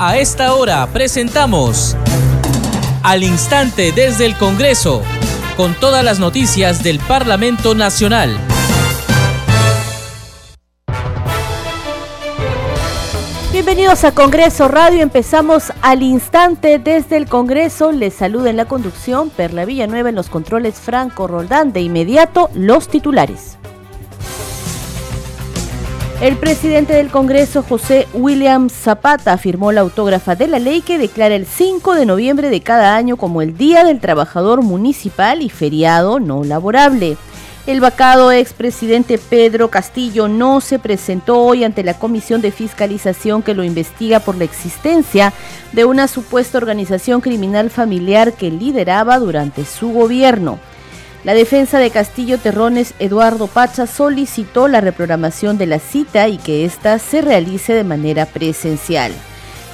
A esta hora presentamos Al Instante desde el Congreso, con todas las noticias del Parlamento Nacional. Bienvenidos a Congreso Radio. Empezamos al instante desde el Congreso. Les saluda en la conducción Perla Villanueva en los controles Franco Roldán. De inmediato, los titulares. El presidente del Congreso, José William Zapata, firmó la autógrafa de la ley que declara el 5 de noviembre de cada año como el Día del Trabajador Municipal y feriado no laborable. El vacado expresidente Pedro Castillo no se presentó hoy ante la Comisión de Fiscalización que lo investiga por la existencia de una supuesta organización criminal familiar que lideraba durante su gobierno. La defensa de Castillo Terrones, Eduardo Pacha, solicitó la reprogramación de la cita y que ésta se realice de manera presencial.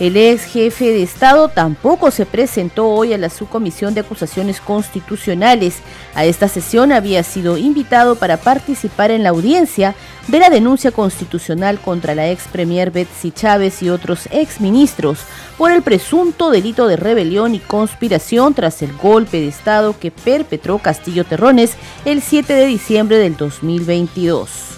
El ex jefe de Estado tampoco se presentó hoy a la subcomisión de acusaciones constitucionales. A esta sesión había sido invitado para participar en la audiencia de la denuncia constitucional contra la ex premier Betsy Chávez y otros ex ministros por el presunto delito de rebelión y conspiración tras el golpe de Estado que perpetró Castillo Terrones el 7 de diciembre del 2022.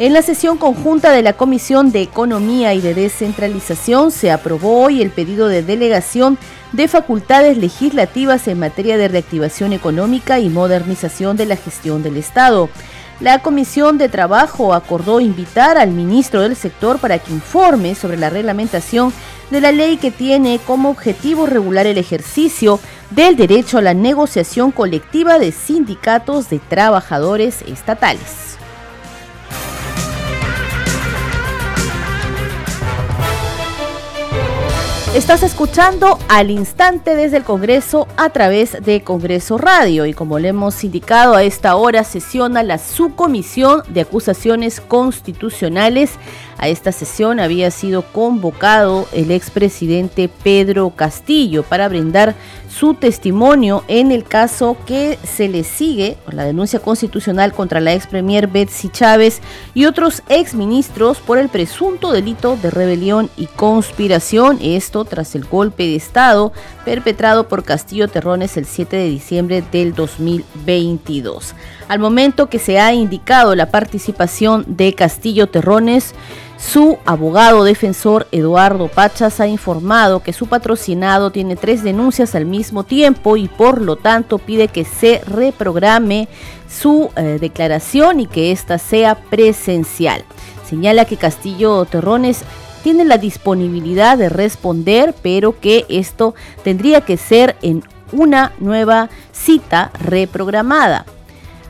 En la sesión conjunta de la Comisión de Economía y de Descentralización se aprobó hoy el pedido de delegación de facultades legislativas en materia de reactivación económica y modernización de la gestión del Estado. La Comisión de Trabajo acordó invitar al ministro del sector para que informe sobre la reglamentación de la ley que tiene como objetivo regular el ejercicio del derecho a la negociación colectiva de sindicatos de trabajadores estatales. Estás escuchando al instante desde el Congreso a través de Congreso Radio y como le hemos indicado a esta hora sesiona la subcomisión de acusaciones constitucionales. A esta sesión había sido convocado el expresidente Pedro Castillo para brindar su testimonio en el caso que se le sigue, la denuncia constitucional contra la ex premier Betsy Chávez y otros ex ministros por el presunto delito de rebelión y conspiración. Esto tras el golpe de Estado perpetrado por Castillo Terrones el 7 de diciembre del 2022. Al momento que se ha indicado la participación de Castillo Terrones, su abogado defensor Eduardo Pachas ha informado que su patrocinado tiene tres denuncias al mismo tiempo y por lo tanto pide que se reprograme su eh, declaración y que ésta sea presencial. Señala que Castillo Terrones tiene la disponibilidad de responder, pero que esto tendría que ser en una nueva cita reprogramada.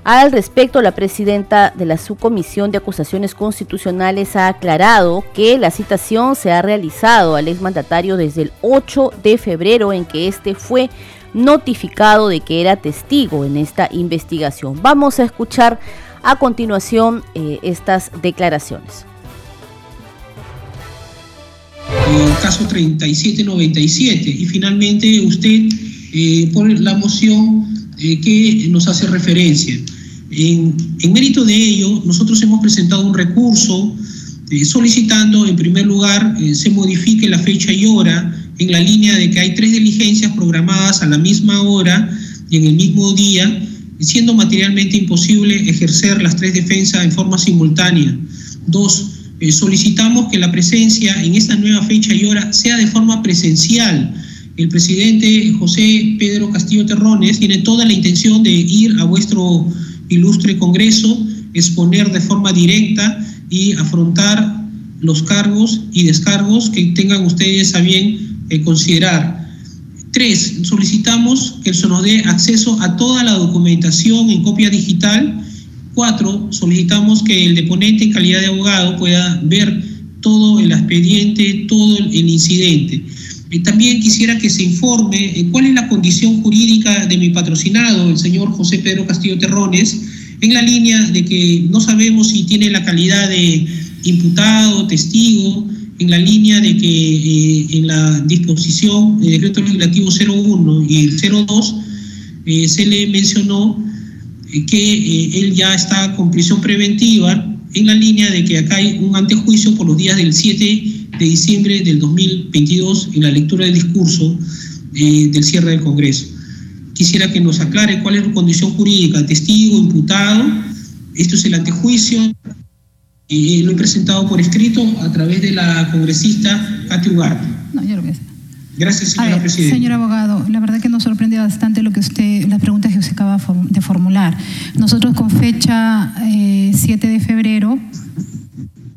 Al respecto, la presidenta de la Subcomisión de Acusaciones Constitucionales ha aclarado que la citación se ha realizado al exmandatario desde el 8 de febrero en que éste fue notificado de que era testigo en esta investigación. Vamos a escuchar a continuación eh, estas declaraciones. El caso 3797 y finalmente usted eh, por la moción eh, que nos hace referencia. En, mérito de ello, nosotros hemos presentado un recurso eh, solicitando, en primer lugar, eh, se modifique la fecha y hora en la línea de que hay tres diligencias programadas a la misma hora y en el mismo día, siendo materialmente imposible ejercer las tres defensas en forma simultánea. Dos, eh, solicitamos que la presencia en esta nueva fecha y hora sea de forma presencial. El presidente José Pedro Castillo Terrones tiene toda la intención de ir a vuestro ilustre Congreso, exponer de forma directa y afrontar los cargos y descargos que tengan ustedes a bien eh, considerar. Tres, solicitamos que se nos dé acceso a toda la documentación en copia digital. Cuatro, solicitamos que el deponente en calidad de abogado pueda ver todo el expediente, todo el incidente. Y también quisiera que se informe eh, cuál es la condición jurídica de mi patrocinado, el señor José Pedro Castillo Terrones, en la línea de que no sabemos si tiene la calidad de imputado, testigo, en la línea de que eh, en la disposición del decreto legislativo 01 y el 02 eh, se le mencionó que él ya está con prisión preventiva en la línea de que acá hay un antejuicio por los días del 7 de diciembre del 2022 en la lectura del discurso eh, del cierre del Congreso. Quisiera que nos aclare cuál es la condición jurídica, testigo, imputado. Esto es el antejuicio. Eh, lo he presentado por escrito a través de la congresista Katy Ugarte. No, yo lo voy a. Gracias, señora Presidenta. Señor abogado, la verdad que nos sorprende bastante lo que usted, las preguntas que usted acaba de formular. Nosotros con fecha 7 eh, de febrero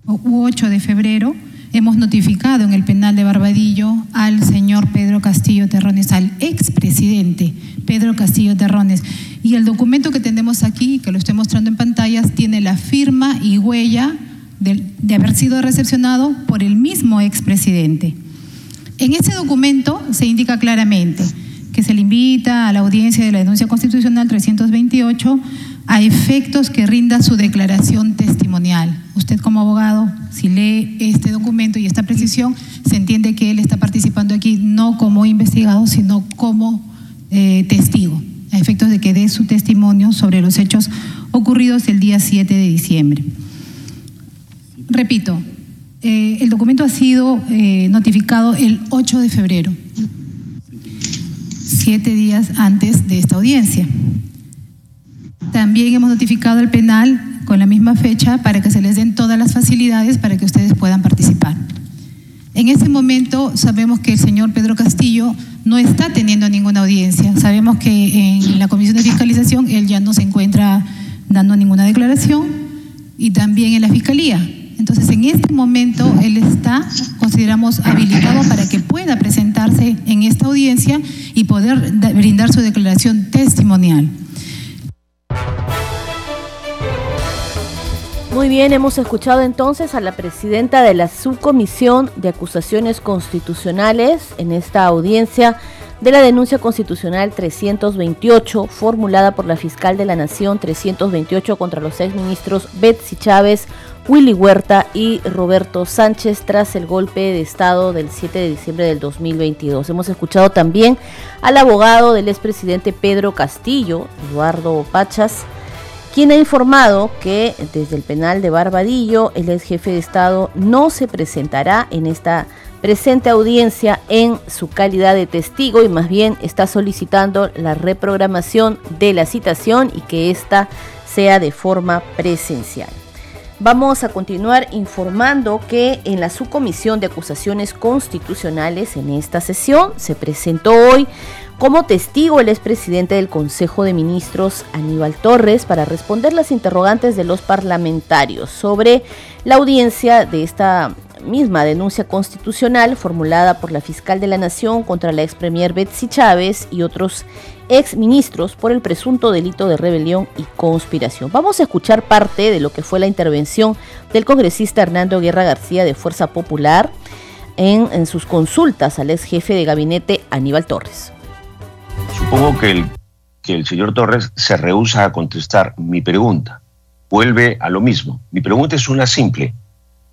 u 8 de febrero hemos notificado en el penal de Barbadillo al señor Pedro Castillo Terrones, al expresidente Pedro Castillo Terrones. Y el documento que tenemos aquí, que lo estoy mostrando en pantallas, tiene la firma y huella de, de haber sido recepcionado por el mismo expresidente. En ese documento se indica claramente que se le invita a la audiencia de la denuncia constitucional 328 a efectos que rinda su declaración testimonial. Usted como abogado, si lee este documento y esta precisión, se entiende que él está participando aquí no como investigado, sino como eh, testigo, a efectos de que dé su testimonio sobre los hechos ocurridos el día 7 de diciembre. Repito, eh, el documento ha sido eh, notificado el 8 de febrero, siete días antes de esta audiencia. También hemos notificado al penal con la misma fecha para que se les den todas las facilidades para que ustedes puedan participar. En ese momento sabemos que el señor Pedro Castillo no está teniendo ninguna audiencia. Sabemos que en la comisión de fiscalización él ya no se encuentra dando ninguna declaración y también en la fiscalía. Entonces, en este momento, él está, consideramos, habilitado para que pueda presentarse en esta audiencia y poder brindar su declaración testimonial. Muy bien, hemos escuchado entonces a la presidenta de la Subcomisión de Acusaciones Constitucionales en esta audiencia de la denuncia constitucional 328 formulada por la fiscal de la Nación 328 contra los exministros Betsy Chávez, Willy Huerta y Roberto Sánchez tras el golpe de Estado del 7 de diciembre del 2022. Hemos escuchado también al abogado del expresidente Pedro Castillo, Eduardo Pachas, quien ha informado que desde el penal de Barbadillo el ex jefe de Estado no se presentará en esta presente audiencia en su calidad de testigo y más bien está solicitando la reprogramación de la citación y que ésta sea de forma presencial. Vamos a continuar informando que en la subcomisión de acusaciones constitucionales en esta sesión se presentó hoy como testigo el expresidente del Consejo de Ministros Aníbal Torres para responder las interrogantes de los parlamentarios sobre la audiencia de esta misma denuncia constitucional formulada por la fiscal de la Nación contra la ex premier Betsy Chávez y otros ex ministros por el presunto delito de rebelión y conspiración. Vamos a escuchar parte de lo que fue la intervención del congresista Hernando Guerra García de Fuerza Popular en, en sus consultas al ex jefe de gabinete Aníbal Torres. Supongo que el, que el señor Torres se rehúsa a contestar mi pregunta. Vuelve a lo mismo. Mi pregunta es una simple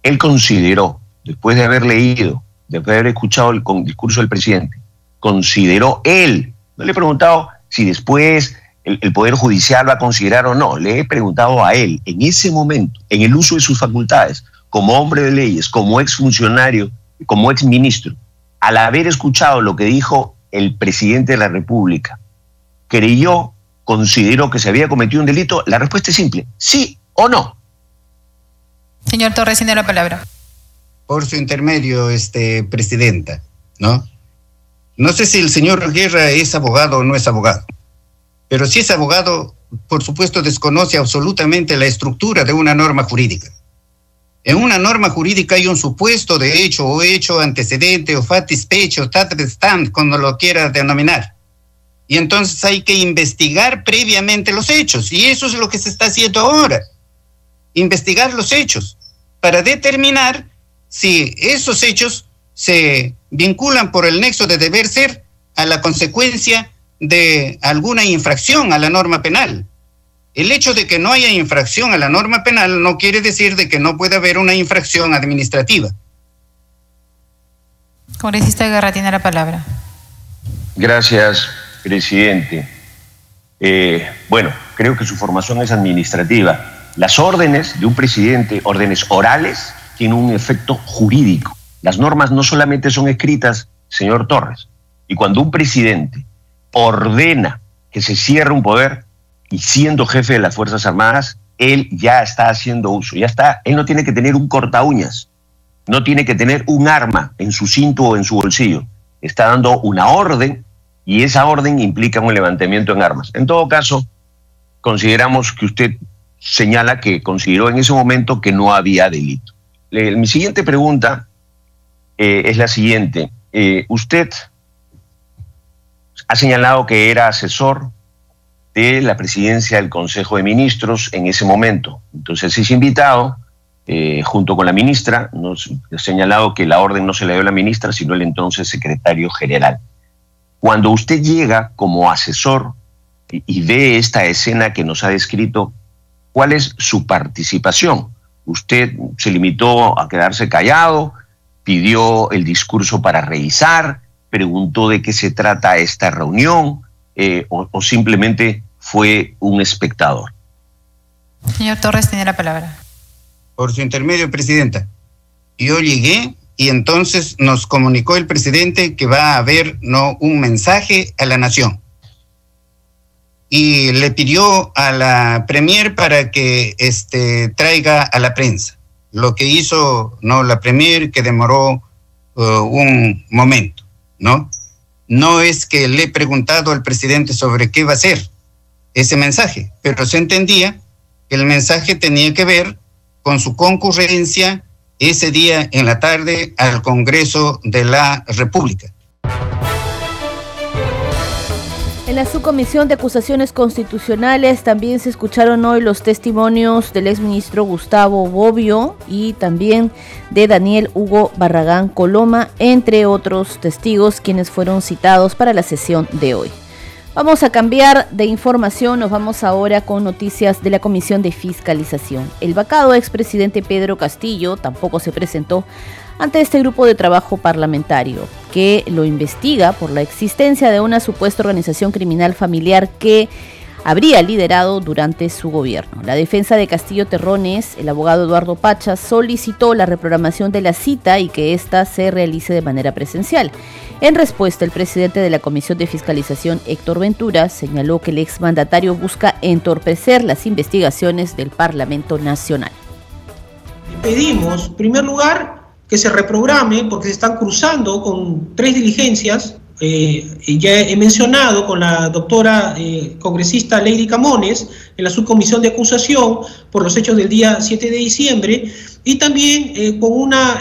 él consideró, después de haber leído, después de haber escuchado el discurso del presidente, consideró él, no le he preguntado si después el, Poder Judicial va a considerar o no, le he preguntado a él, en ese momento, en el uso de sus facultades, como hombre de leyes, como exfuncionario, como exministro, al haber escuchado lo que dijo el presidente de la República, creyó, consideró que se había cometido un delito, la respuesta es simple, sí o no. Señor Torres, tiene la palabra. Por su intermedio, este, presidenta, ¿no? No sé si el señor Guerra es abogado o no es abogado, pero si es abogado, por supuesto desconoce absolutamente la estructura de una norma jurídica. En una norma jurídica hay un supuesto de hecho o hecho antecedente o fatis pecho, stand, como lo quiera denominar. Y entonces hay que investigar previamente los hechos. Y eso es lo que se está haciendo ahora. Investigar los hechos para determinar si esos hechos se vinculan por el nexo de deber ser a la consecuencia de alguna infracción a la norma penal. El hecho de que no haya infracción a la norma penal no quiere decir de que no pueda haber una infracción administrativa. Congresista Guerra tiene la palabra. Gracias, presidente. Eh, bueno, creo que su formación es administrativa las órdenes de un presidente, órdenes orales, tienen un efecto jurídico. Las normas no solamente son escritas, señor Torres, y cuando un presidente ordena que se cierre un poder y siendo jefe de las Fuerzas Armadas, él ya está haciendo uso, ya está, él no tiene que tener un corta uñas, no tiene que tener un arma en su cinto o en su bolsillo, está dando una orden y esa orden implica un levantamiento en armas. En todo caso, consideramos que usted señala que consideró en ese momento que no había delito. mi siguiente pregunta eh, es la siguiente. Eh, usted ha señalado que era asesor de la presidencia del Consejo de Ministros en ese momento. Entonces es invitado, eh, junto con la ministra, nos ha señalado que la orden no se le dio a la ministra, sino el entonces secretario general. Cuando usted llega como asesor y ve esta escena que nos ha descrito, ¿cuál es su participación? ¿Usted se limitó a quedarse callado? ¿Pidió el discurso para revisar? ¿Preguntó de qué se trata esta reunión? Eh, o, simplemente fue un espectador? Señor Torres, tiene la palabra. Por su intermedio, Presidenta. Yo llegué y entonces nos comunicó el presidente que va a haber no un mensaje a la nación y le pidió a la premier para que este traiga a la prensa lo que hizo no la premier que demoró uh, un momento no no es que le he preguntado al presidente sobre qué va a ser ese mensaje pero se entendía que el mensaje tenía que ver con su concurrencia ese día en la tarde al Congreso de la República. En la subcomisión de acusaciones constitucionales también se escucharon hoy los testimonios del exministro Gustavo Bobbio y también de Daniel Hugo Barragán Coloma, entre otros testigos quienes fueron citados para la sesión de hoy. Vamos a cambiar de información, nos vamos ahora con noticias de la Comisión de Fiscalización. El vacado expresidente Pedro Castillo tampoco se presentó ante este grupo de trabajo parlamentario que lo investiga por la existencia de una supuesta organización criminal familiar que habría liderado durante su gobierno. La defensa de Castillo Terrones, el abogado Eduardo Pacha, solicitó la reprogramación de la cita y que ésta se realice de manera presencial. En respuesta, el presidente de la Comisión de Fiscalización, Héctor Ventura, señaló que el exmandatario busca entorpecer las investigaciones del Parlamento Nacional. Pedimos, en primer lugar, que se reprograme porque se están cruzando con tres diligencias eh, ya he mencionado con la doctora eh, congresista Lady Camones en la subcomisión de acusación por los hechos del día 7 de diciembre y también eh, con una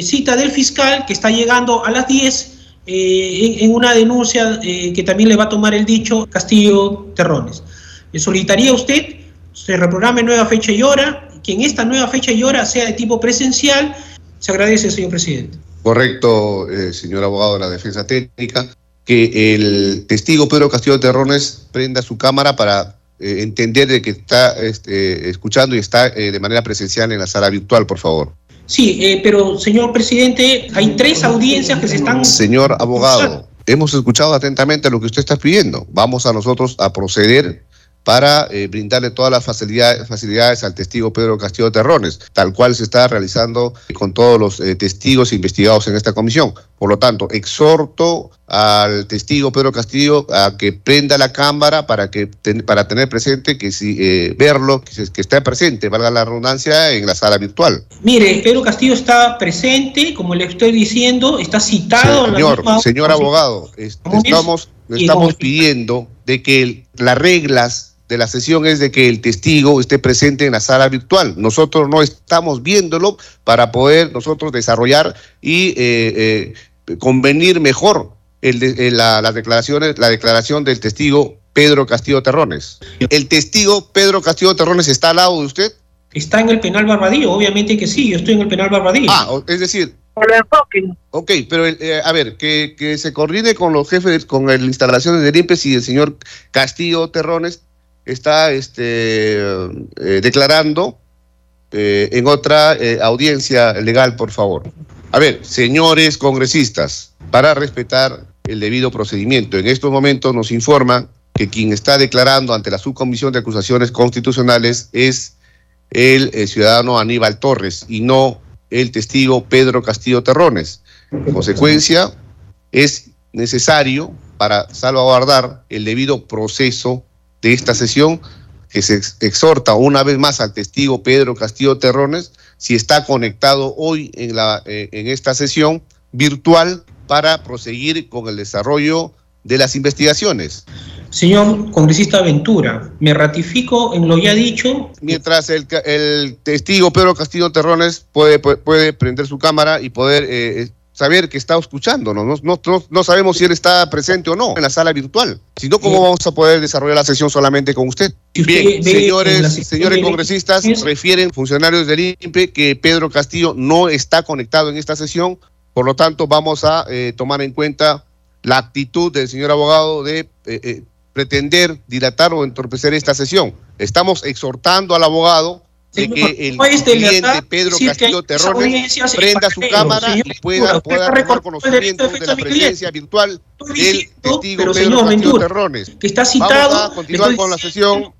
cita del fiscal que está llegando a las 10 en, en, una denuncia que también le va a tomar el dicho Castillo Terrones. Le solicitaría a usted se reprograme nueva fecha y hora, que en esta nueva fecha y hora sea de tipo presencial. Se agradece, señor presidente. Correcto, eh, señor abogado de la defensa técnica, que el testigo Pedro Castillo Terrones prenda su cámara para eh, entender de que está este, escuchando y está eh, de manera presencial en la sala virtual, por favor. Sí, pero señor presidente, hay tres audiencias que se están... Señor abogado, hemos escuchado atentamente lo que usted está pidiendo. Vamos a nosotros a proceder para eh, brindarle todas las facilidades, facilidades al testigo Pedro Castillo Terrones, tal cual se está realizando con todos los eh, testigos investigados en esta comisión. Por lo tanto, exhorto al testigo Pedro Castillo a que prenda la cámara para que para tener presente que si eh, verlo, que, que esté presente, valga la redundancia, en la sala virtual. Mire, Pedro Castillo está presente, como le estoy diciendo, está citado. Señor, señor abogado, estamos, estamos pidiendo de que las reglas de la sesión es de que el testigo esté presente en la sala virtual. Nosotros no estamos viéndolo para poder nosotros desarrollar y eh, eh, convenir mejor el eh, la, las declaraciones, la declaración del testigo Pedro Castillo Terrones. ¿El testigo Pedro Castillo Terrones está al lado de usted? Está en el penal Barbadillo, obviamente que sí, yo estoy en el penal Barbadillo. Ah, es decir, Ok, pero a ver, que, que, se coordine con los jefes, con las instalaciones de IMPES y el señor Castillo Terrones está este, eh, declarando eh, en otra eh, audiencia legal, por favor. A ver, señores congresistas, para respetar el debido procedimiento, en estos momentos nos informan que quien está declarando ante la Subcomisión de Acusaciones Constitucionales es el ciudadano Aníbal Torres y no el testigo Pedro Castillo Terrones. En consecuencia, es necesario para salvaguardar el debido proceso de esta sesión que se exhorta una vez más al testigo Pedro Castillo Terrones si está conectado hoy en, la, eh, en esta sesión virtual para proseguir con el desarrollo de las investigaciones. Señor congresista Ventura, me ratifico en lo ya dicho. Mientras el, el testigo Pedro Castillo Terrones puede, puede, prender su cámara y poder eh, saber que está escuchando, No, no, no, sabemos si él está presente o no en la sala virtual. Si no, ¿cómo vamos a poder desarrollar la sesión solamente con usted? Bien, señores, señores congresistas, refieren funcionarios del INPE que Pedro Castillo no está conectado en esta sesión, por lo tanto vamos a eh, tomar en cuenta la actitud del señor abogado de eh, eh, pretender dilatar o entorpecer esta sesión. Estamos exhortando al abogado de que el cliente Pedro Castillo Terrones prenda su cámara y pueda, pueda tomar conocimiento de la presencia virtual del testigo Pedro Castillo Terrones. Que está citado, Vamos a continuar con la sesión.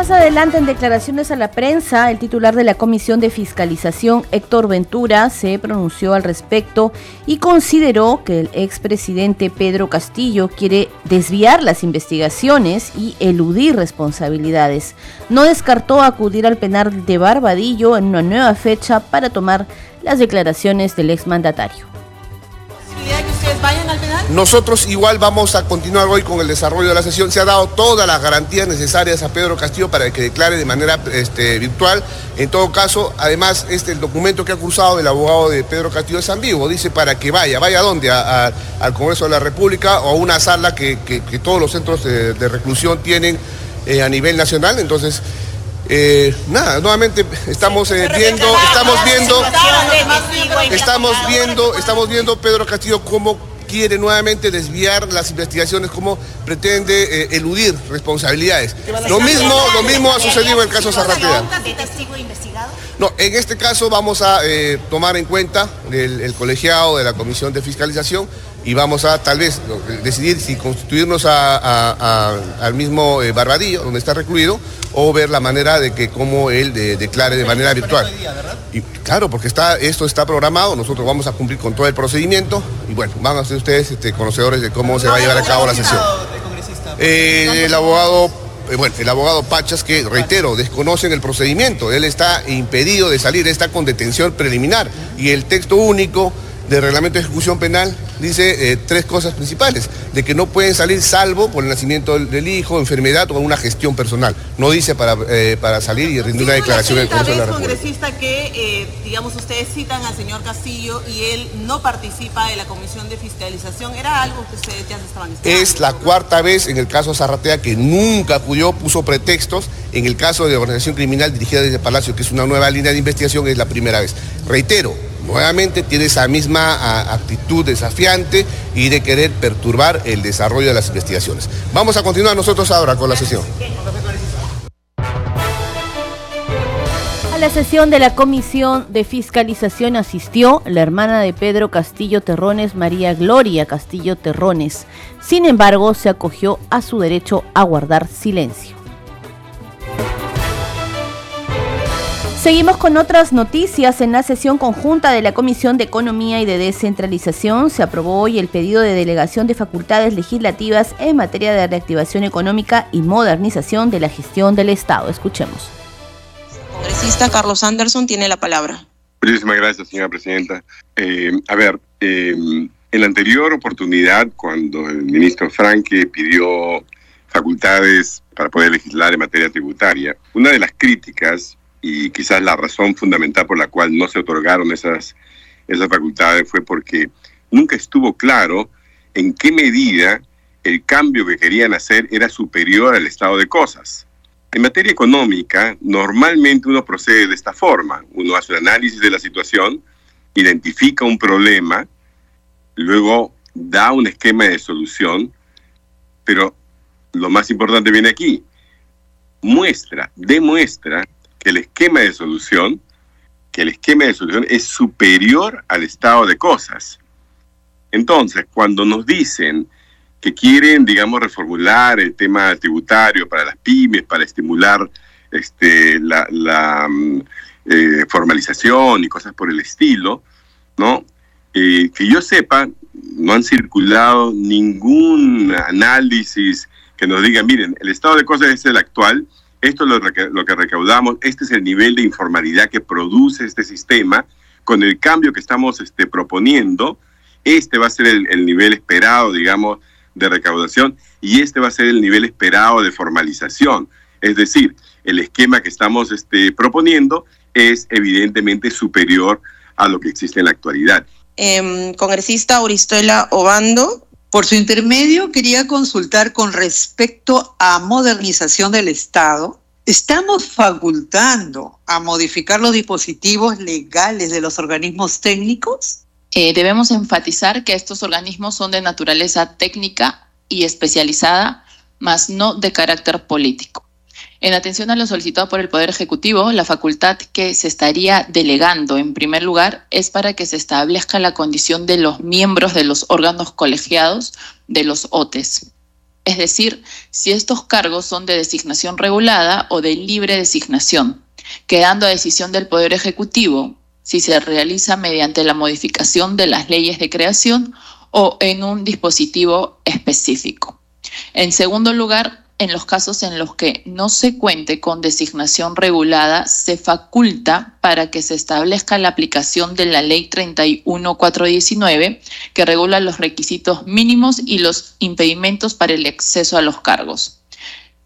Más adelante, en declaraciones a la prensa, el titular de la Comisión de Fiscalización, Héctor Ventura, se pronunció al respecto y consideró que el expresidente Pedro Castillo quiere desviar las investigaciones y eludir responsabilidades. No descartó acudir al penal de Barbadillo en una nueva fecha para tomar las declaraciones del exmandatario vayan al? Nosotros igual vamos a continuar hoy con el desarrollo de la sesión. Se ha dado todas las garantías necesarias a Pedro Castillo para que declare de manera este, virtual. En todo caso, además, este, el documento que ha cruzado el abogado de Pedro Castillo es ambiguo. Dice para que vaya. ¿Vaya a dónde? al Congreso de la República o a una sala que, todos los centros de, reclusión tienen eh, a nivel nacional. Entonces, eh, nada, nuevamente estamos eh, viendo, estamos viendo, estamos viendo, estamos viendo Pedro Castillo cómo quiere nuevamente desviar las investigaciones, cómo pretende eh, eludir responsabilidades. Lo mismo, lo mismo ha sucedido en el caso Zarratea. No, en este caso vamos a tomar en cuenta el, colegiado de la Comisión de Fiscalización y vamos a tal vez decidir si constituirnos al mismo Barbadillo, donde está recluido, o ver la manera de que cómo él declare de manera virtual. Y claro, porque está, esto está programado, nosotros vamos a cumplir con todo el procedimiento y bueno, van a ser ustedes este, conocedores de cómo se va a llevar a cabo la sesión. Eh, el abogado eh, bueno, el abogado Pachas, que reitero, desconocen el procedimiento. Él está impedido de salir, está con detención preliminar. Y el texto único del reglamento de ejecución penal dice eh, tres cosas principales, de que no pueden salir salvo por el nacimiento del, hijo, enfermedad o una gestión personal. No dice para, eh, para salir y rendir una declaración en el Congreso de la República. congresista que, eh, digamos, ustedes citan al señor Castillo y él no participa de la comisión de fiscalización, ¿era algo que ustedes ya estaban esperando? Es la cuarta vez en el caso Zarratea que nunca acudió, puso pretextos. En el caso de organización criminal dirigida desde Palacio, que es una nueva línea de investigación, es la primera vez. Reitero, nuevamente tiene esa misma actitud desafiante y de querer perturbar el desarrollo de las investigaciones. Vamos a continuar nosotros ahora con la sesión. A la sesión de la Comisión de Fiscalización asistió la hermana de Pedro Castillo Terrones, María Gloria Castillo Terrones. Sin embargo, se acogió a su derecho a guardar silencio. Seguimos con otras noticias. En la sesión conjunta de la Comisión de Economía y de Descentralización se aprobó hoy el pedido de delegación de facultades legislativas en materia de reactivación económica y modernización de la gestión del Estado. Escuchemos. El congresista Carlos Anderson tiene la palabra. Muchísimas gracias, señora presidenta. Eh, a ver, eh, en la anterior oportunidad, cuando el ministro Franque pidió facultades para poder legislar en materia tributaria, una de las críticas y quizás la razón fundamental por la cual no se otorgaron esas, esas facultades fue porque nunca estuvo claro en qué medida el cambio que querían hacer era superior al estado de cosas. En materia económica, normalmente uno procede de esta forma. Uno hace un análisis de la situación, identifica un problema, luego da un esquema de solución, pero lo más importante viene aquí. Muestra, demuestra que el esquema de solución, que el esquema de solución es superior al estado de cosas. Entonces, cuando nos dicen que quieren, digamos, reformular el tema tributario para las pymes, para estimular este, la, mm, eh, formalización y cosas por el estilo, ¿no? Eh, que yo sepa, no han circulado ningún análisis que nos diga, miren, el estado de cosas es el actual, esto es lo, que recaudamos, este es el nivel de informalidad que produce este sistema, con el cambio que estamos este, proponiendo, este va a ser el, nivel esperado, digamos, de recaudación y este va a ser el nivel esperado de formalización. Es decir, el esquema que estamos este, proponiendo es evidentemente superior a lo que existe en la actualidad. Em, congresista Uristuela Obando. Por su intermedio, quería consultar con respecto a modernización del Estado. ¿Estamos facultando a modificar los dispositivos legales de los organismos técnicos? Eh, debemos enfatizar que estos organismos son de naturaleza técnica y especializada, más no de carácter político. En atención a lo solicitado por el Poder Ejecutivo, la facultad que se estaría delegando en primer lugar es para que se establezca la condición de los miembros de los órganos colegiados de los OTES. Es decir, si estos cargos son de designación regulada o de libre designación, quedando a decisión del Poder Ejecutivo si se realiza mediante la modificación de las leyes de creación o en un dispositivo específico. En segundo lugar, en los casos en los que no se cuente con designación regulada, se faculta para que se establezca la aplicación de la Ley 31419, que regula los requisitos mínimos y los impedimentos para el acceso a los cargos.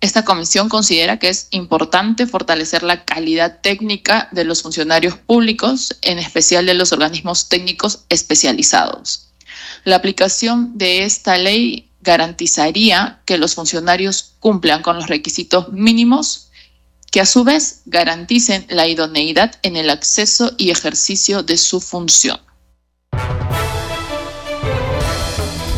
Esta comisión considera que es importante fortalecer la calidad técnica de los funcionarios públicos, en especial de los organismos técnicos especializados. La aplicación de esta ley garantizaría que los funcionarios cumplan con los requisitos mínimos que a su vez garanticen la idoneidad en el acceso y ejercicio de su función.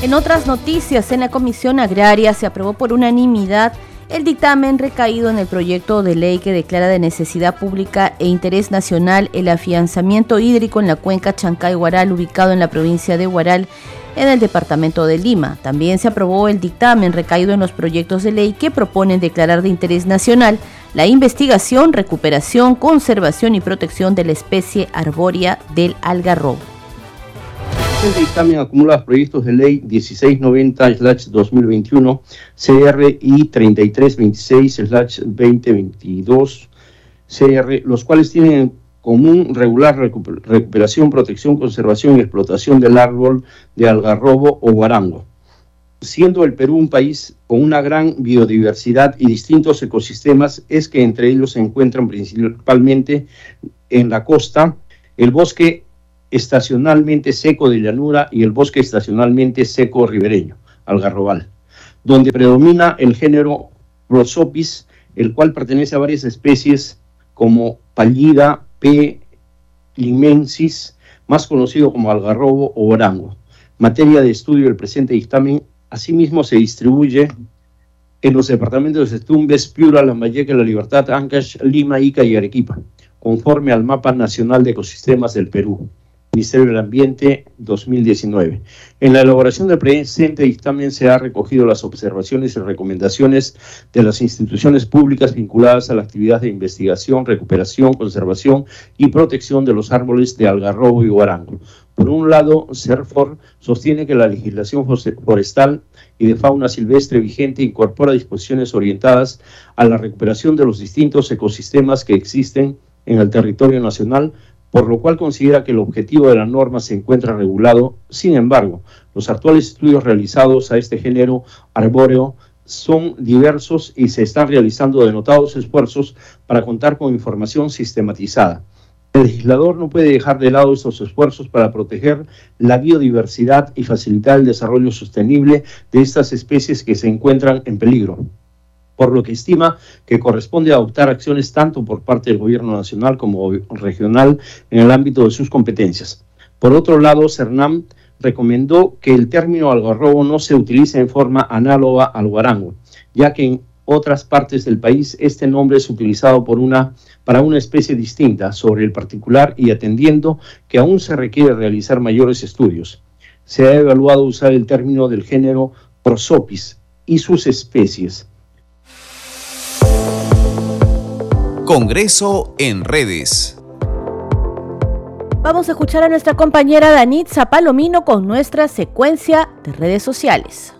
En otras noticias, en la Comisión Agraria se aprobó por unanimidad el dictamen recaído en el proyecto de ley que declara de necesidad pública e interés nacional el afianzamiento hídrico en la cuenca Chancay-Guaral ubicado en la provincia de Guaral en el departamento de Lima. También se aprobó el dictamen recaído en los proyectos de ley que proponen declarar de interés nacional la investigación, recuperación, conservación y protección de la especie arbórea del algarrobo. El dictamen acumula proyectos de ley 1690-2021, CR y 3326-2022, CR, los cuales tienen común, regular, recuperación, protección, conservación y explotación del árbol de algarrobo o guarango. Siendo el Perú un país con una gran biodiversidad y distintos ecosistemas, es que entre ellos se encuentran principalmente en la costa el bosque estacionalmente seco de llanura y el bosque estacionalmente seco ribereño, algarrobal, donde predomina el género Prosopis, el cual pertenece a varias especies como pallida, Limensis, más conocido como algarrobo o orango. Materia de estudio del presente dictamen, asimismo se distribuye en los departamentos de Tumbes, Piura, Lambayeque, La Libertad, Ancash, Lima, Ica y Arequipa, conforme al Mapa Nacional de Ecosistemas del Perú. Ministerio del Ambiente 2019. En la elaboración del presente dictamen se han recogido las observaciones y recomendaciones de las instituciones públicas vinculadas a la actividad de investigación, recuperación, conservación y protección de los árboles de algarrobo y guarango. Por un lado, CERFOR sostiene que la legislación forestal y de fauna silvestre vigente incorpora disposiciones orientadas a la recuperación de los distintos ecosistemas que existen en el territorio nacional por lo cual considera que el objetivo de la norma se encuentra regulado. Sin embargo, los actuales estudios realizados a este género arbóreo son diversos y se están realizando denotados esfuerzos para contar con información sistematizada. El legislador no puede dejar de lado estos esfuerzos para proteger la biodiversidad y facilitar el desarrollo sostenible de estas especies que se encuentran en peligro por lo que estima que corresponde adoptar acciones tanto por parte del gobierno nacional como regional en el ámbito de sus competencias. Por otro lado, CERNAM recomendó que el término algarrobo no se utilice en forma análoga al guarango, ya que en otras partes del país este nombre es utilizado para una especie distinta sobre el particular y atendiendo que aún se requiere realizar mayores estudios. Se ha evaluado usar el término del género Prosopis y sus especies Congreso en redes. Vamos a escuchar a nuestra compañera Danitza Palomino con nuestra secuencia de redes sociales.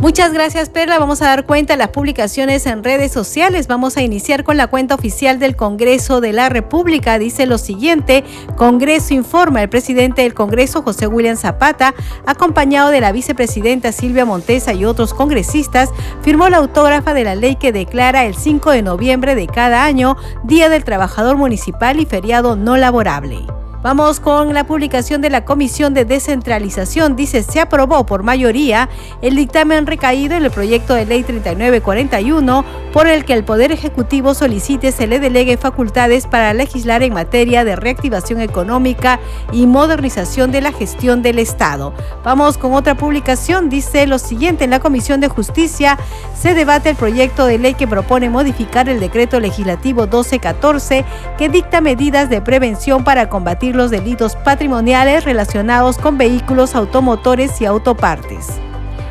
Muchas gracias, Perla. Vamos a dar cuenta de las publicaciones en redes sociales. Vamos a iniciar con la cuenta oficial del Congreso de la República. Dice lo siguiente: Congreso informa. El presidente del Congreso, José William Zapata, acompañado de la vicepresidenta Silvia Montesa y otros congresistas, firmó la autógrafa de la ley que declara el 5 de noviembre de cada año Día del Trabajador Municipal y feriado no laborable. Vamos con la publicación de la Comisión de Descentralización. Dice, se aprobó por mayoría el dictamen recaído en el proyecto de ley 3941 por el que el Poder Ejecutivo solicite se le delegue facultades para legislar en materia de reactivación económica y modernización de la gestión del Estado. Vamos con otra publicación. Dice lo siguiente, en la Comisión de Justicia se debate el proyecto de ley que propone modificar el decreto legislativo 1214 que dicta medidas de prevención para combatir los delitos patrimoniales relacionados con vehículos automotores y autopartes.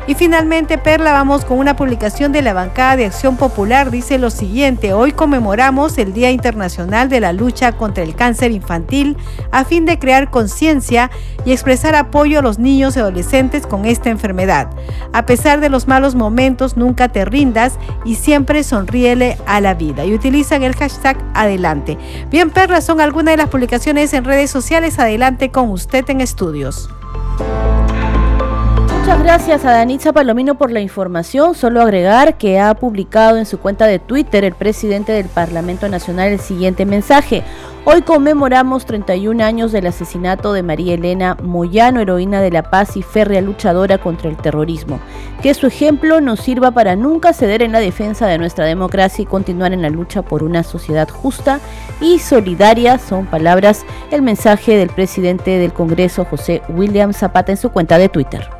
Y finalmente, Perla, vamos con una publicación de la bancada de Acción Popular. Dice lo siguiente, hoy conmemoramos el Día Internacional de la Lucha contra el Cáncer Infantil a fin de crear conciencia y expresar apoyo a los niños y adolescentes con esta enfermedad. A pesar de los malos momentos, nunca te rindas y siempre sonríele a la vida. Y utilizan el hashtag adelante. Bien, Perla, son algunas de las publicaciones en redes sociales. Adelante con usted en estudios. Muchas gracias a Danitza Palomino por la información. Solo agregar que ha publicado en su cuenta de Twitter el presidente del Parlamento Nacional el siguiente mensaje. Hoy conmemoramos 31 años del asesinato de María Elena Moyano, heroína de la paz y férrea luchadora contra el terrorismo. Que su ejemplo nos sirva para nunca ceder en la defensa de nuestra democracia y continuar en la lucha por una sociedad justa y solidaria. Son palabras el mensaje del presidente del Congreso, José William Zapata, en su cuenta de Twitter.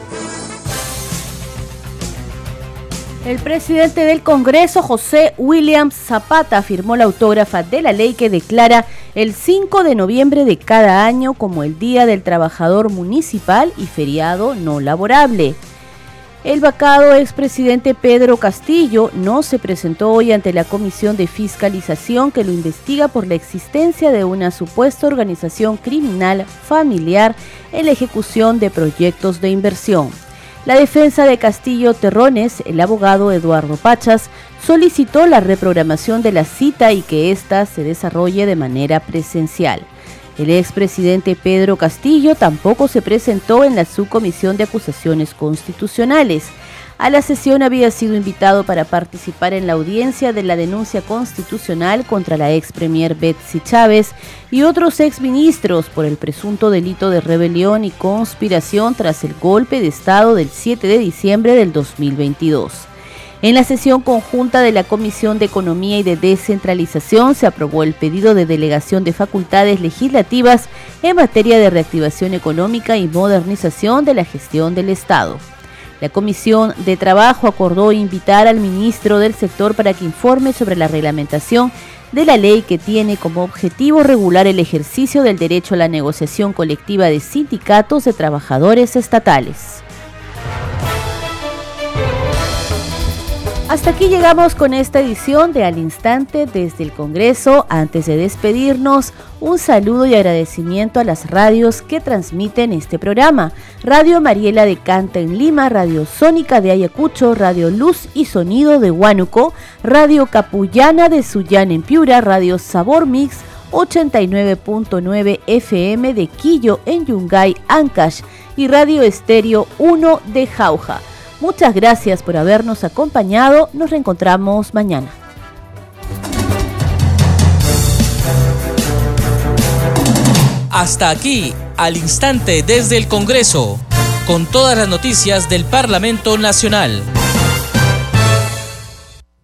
El presidente del Congreso, José William Zapata, firmó la autógrafa de la ley que declara el 5 de noviembre de cada año como el Día del Trabajador Municipal y feriado no laborable. El vacado expresidente Pedro Castillo no se presentó hoy ante la Comisión de Fiscalización que lo investiga por la existencia de una supuesta organización criminal familiar en la ejecución de proyectos de inversión. La defensa de Castillo Terrones, el abogado Eduardo Pachas, solicitó la reprogramación de la cita y que ésta se desarrolle de manera presencial. El expresidente Pedro Castillo tampoco se presentó en la subcomisión de acusaciones constitucionales. A la sesión había sido invitado para participar en la audiencia de la denuncia constitucional contra la ex premier Betsy Chávez y otros ex ministros por el presunto delito de rebelión y conspiración tras el golpe de Estado del 7 de diciembre del 2022. En la sesión conjunta de la Comisión de Economía y de Descentralización se aprobó el pedido de delegación de facultades legislativas en materia de reactivación económica y modernización de la gestión del Estado. La Comisión de Trabajo acordó invitar al ministro del sector para que informe sobre la reglamentación de la ley que tiene como objetivo regular el ejercicio del derecho a la negociación colectiva de sindicatos de trabajadores estatales. Hasta aquí llegamos con esta edición de Al Instante desde el Congreso. Antes de despedirnos, un saludo y agradecimiento a las radios que transmiten este programa. Radio Mariela de Canta en Lima, Radio Sónica de Ayacucho, Radio Luz y Sonido de Huánuco, Radio Capullana de Suyán en Piura, Radio Sabor Mix 89.9 FM de Quillo en Yungay, Ancash y Radio Estéreo 1 de Jauja. Muchas gracias por habernos acompañado. Nos reencontramos mañana. Hasta aquí, al instante desde el Congreso, con todas las noticias del Parlamento Nacional.